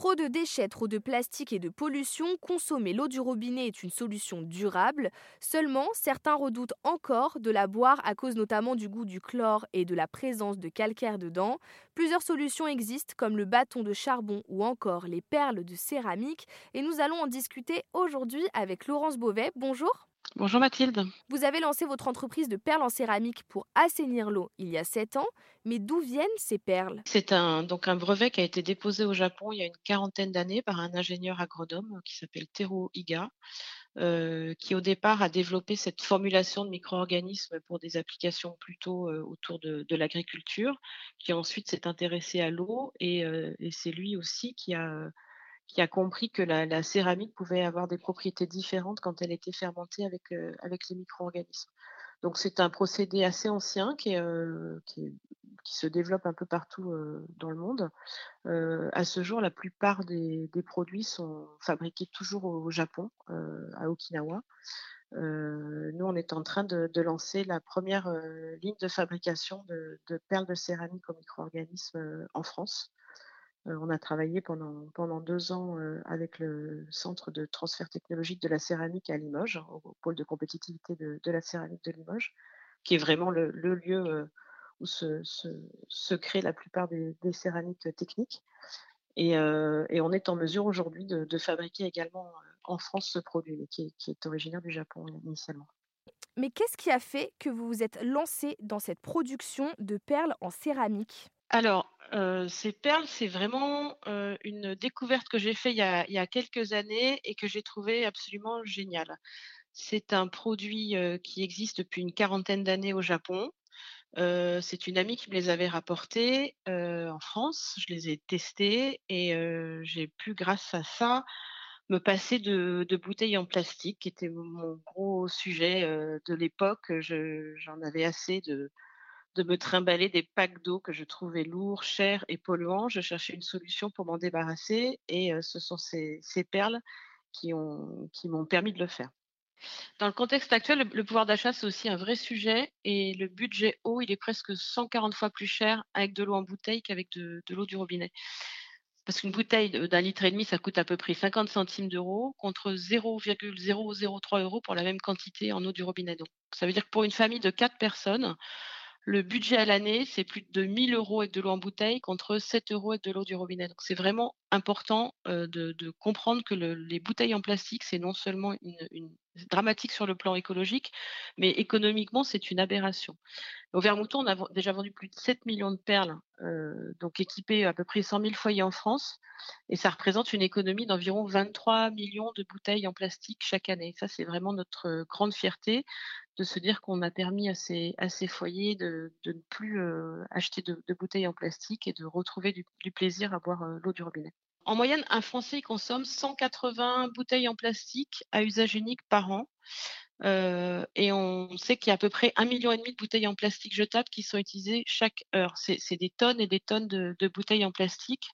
Trop de déchets, trop de plastique et de pollution, consommer l'eau du robinet est une solution durable. Seulement, certains redoutent encore de la boire à cause notamment du goût du chlore et de la présence de calcaire dedans. Plusieurs solutions existent comme le bâton de charbon ou encore les perles de céramique et nous allons en discuter aujourd'hui avec Laurence Beauvais. Bonjour. Bonjour Mathilde. Vous avez lancé votre entreprise de perles en céramique pour assainir l'eau il y a 7 ans, mais d'où viennent ces perles? C'est un, donc un brevet qui a été déposé au Japon il y a une quarantaine d'années par un ingénieur agronome qui s'appelle Tero Iga, euh, qui au départ a développé cette formulation de micro-organismes pour des applications plutôt euh, autour de, l'agriculture, qui ensuite s'est intéressé à l'eau et, euh, et c'est lui aussi qui a qui a compris que la, céramique pouvait avoir des propriétés différentes quand elle était fermentée avec, euh, les micro-organismes. Donc c'est un procédé assez ancien qui, euh, se développe un peu partout euh, dans le monde. à ce jour, la plupart des, produits sont fabriqués toujours au, Japon, à Okinawa. nous, on est en train de, lancer la première ligne de fabrication de, perles de céramique aux micro-organismes en France. Euh, on a travaillé pendant, pendant deux ans euh, avec le Centre de transfert technologique de la céramique à Limoges, au, pôle de compétitivité de, la céramique de Limoges, qui est vraiment le, lieu euh, où se, se, créent la plupart des, céramiques techniques. Et, on est en mesure aujourd'hui de, fabriquer également en France ce produit, qui qui est originaire du Japon initialement. Mais qu'est-ce qui a fait que vous vous êtes lancé dans cette production de perles en céramique? Alors, euh, ces perles, c'est vraiment euh, une découverte que j'ai faite il, y a quelques années et que j'ai trouvé absolument géniale. C'est un produit euh, qui existe depuis une quarantaine d'années au Japon. c'est une amie qui me les avait rapportés en France. Je les ai testés et j'ai pu, grâce à ça, me passer de, bouteilles en plastique, qui était mon gros sujet de l'époque. J'en avais assez de, de me trimballer des packs d'eau que je trouvais lourds, chers et polluants. Je cherchais une solution pour m'en débarrasser et euh, ce sont ces, perles qui, ont, qui m'ont permis de le faire. Dans le contexte actuel, le, pouvoir d'achat, c'est aussi un vrai sujet et le budget eau, il est presque 140 fois plus cher avec de l'eau en bouteille qu'avec de, l'eau du robinet. Parce qu'une bouteille d'un litre et demi, ça coûte à peu près 50 centimes d'euros contre 0,003 euros pour la même quantité en eau du robinet. Donc, ça veut dire que pour une famille de 4 personnes, le budget à l'année, c'est plus de 1000 euros avec de l'eau en bouteille contre 7 euros avec de l'eau du robinet. Donc c'est vraiment important euh, de, comprendre que les bouteilles en plastique, c'est non seulement une, dramatique sur le plan écologique, mais économiquement, c'est une aberration. Au Vermouton, on a déjà vendu plus de 7 millions de perles, euh, donc équipées à peu près 100 000 foyers en France, et ça représente une économie d'environ 23 millions de bouteilles en plastique chaque année. Ça, c'est vraiment notre grande fierté de se dire qu'on a permis à ces, à ces foyers de, ne plus euh, acheter de, bouteilles en plastique et de retrouver du, plaisir à boire l'eau du robinet. En moyenne, un Français consomme 180 bouteilles en plastique à usage unique par an. Euh, et on sait qu'il y a à peu près un million et demi de bouteilles en plastique jetables qui sont utilisées chaque heure. C'est des tonnes et des tonnes de, bouteilles en plastique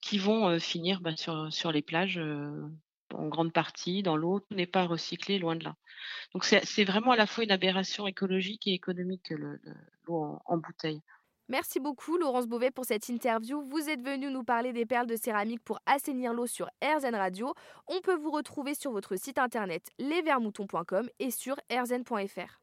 qui vont euh, finir ben, sur, sur, les plages euh, en grande partie, dans l'eau. Tout n'est pas recyclé, loin de là. Donc c'est vraiment à la fois une aberration écologique et économique, l'eau en bouteille. Merci beaucoup Laurence Beauvais pour cette interview. Vous êtes venue nous parler des perles de céramique pour assainir l'eau sur RZN Radio. On peut vous retrouver sur votre site internet lesvermoutons.com et sur rzn.fr.